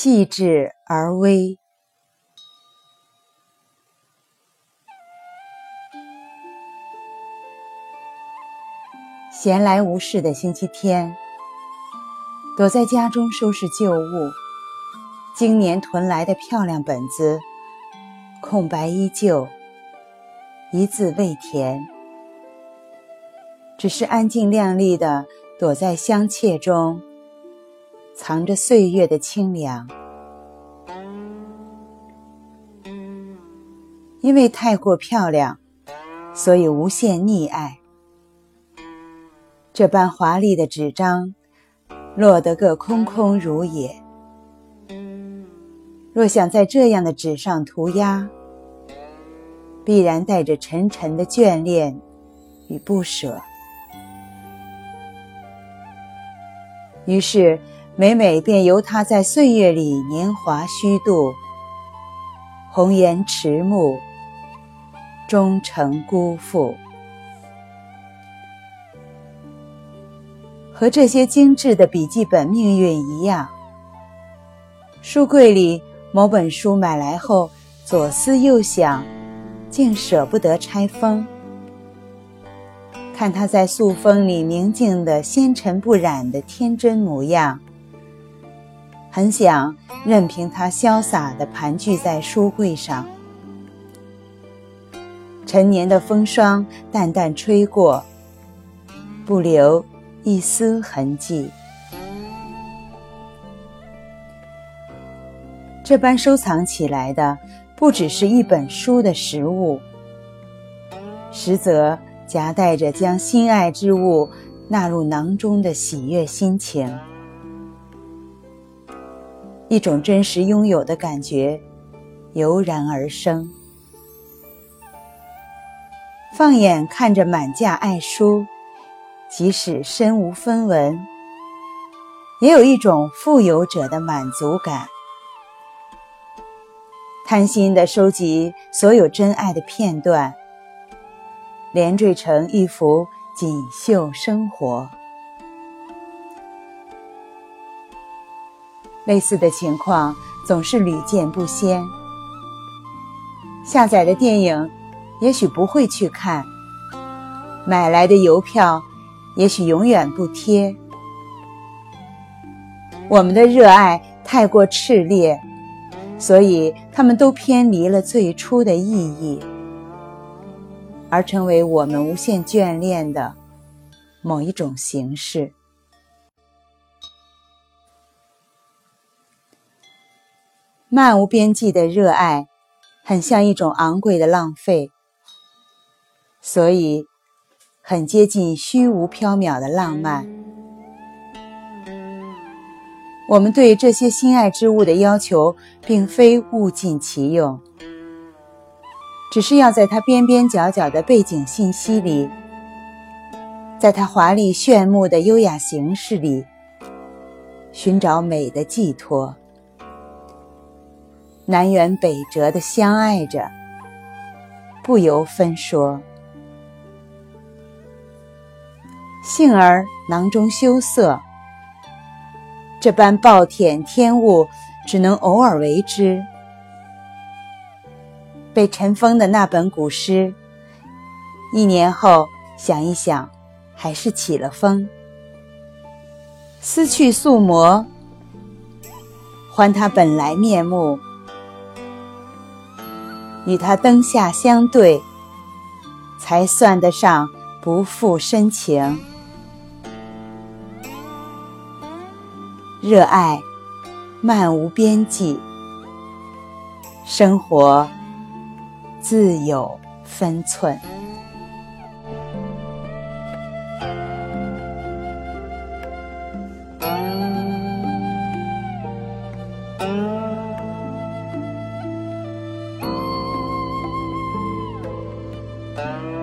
细致而微。闲来无事的星期天，躲在家中收拾旧物，今年囤来的漂亮本子，空白依旧，一字未填，只是安静靓丽的躲在香切中。藏着岁月的清凉，因为太过漂亮，所以无限溺爱。这般华丽的纸张，落得个空空如也。若想在这样的纸上涂鸦，必然带着沉沉的眷恋与不舍。于是。每每便由他在岁月里年华虚度，红颜迟暮，终成辜负。和这些精致的笔记本命运一样，书柜里某本书买来后，左思右想，竟舍不得拆封。看他在塑封里宁静的纤尘不染的天真模样。很想任凭它潇洒地盘踞在书柜上，陈年的风霜淡淡吹过，不留一丝痕迹。这般收藏起来的，不只是一本书的实物，实则夹带着将心爱之物纳入囊中的喜悦心情。一种真实拥有的感觉油然而生。放眼看着满架爱书，即使身无分文，也有一种富有者的满足感。贪心的收集所有真爱的片段，连缀成一幅锦绣生活。类似的情况总是屡见不鲜。下载的电影，也许不会去看；买来的邮票，也许永远不贴。我们的热爱太过炽烈，所以他们都偏离了最初的意义，而成为我们无限眷恋的某一种形式。漫无边际的热爱，很像一种昂贵的浪费，所以很接近虚无缥缈的浪漫。我们对这些心爱之物的要求，并非物尽其用，只是要在它边边角角的背景信息里，在它华丽炫目的优雅形式里，寻找美的寄托。南辕北辙的相爱着，不由分说。幸而囊中羞涩，这般暴殄天物，只能偶尔为之。被尘封的那本古诗，一年后想一想，还是起了风。撕去素膜，还它本来面目。与他灯下相对，才算得上不负深情。热爱漫无边际，生活自有分寸。Bye.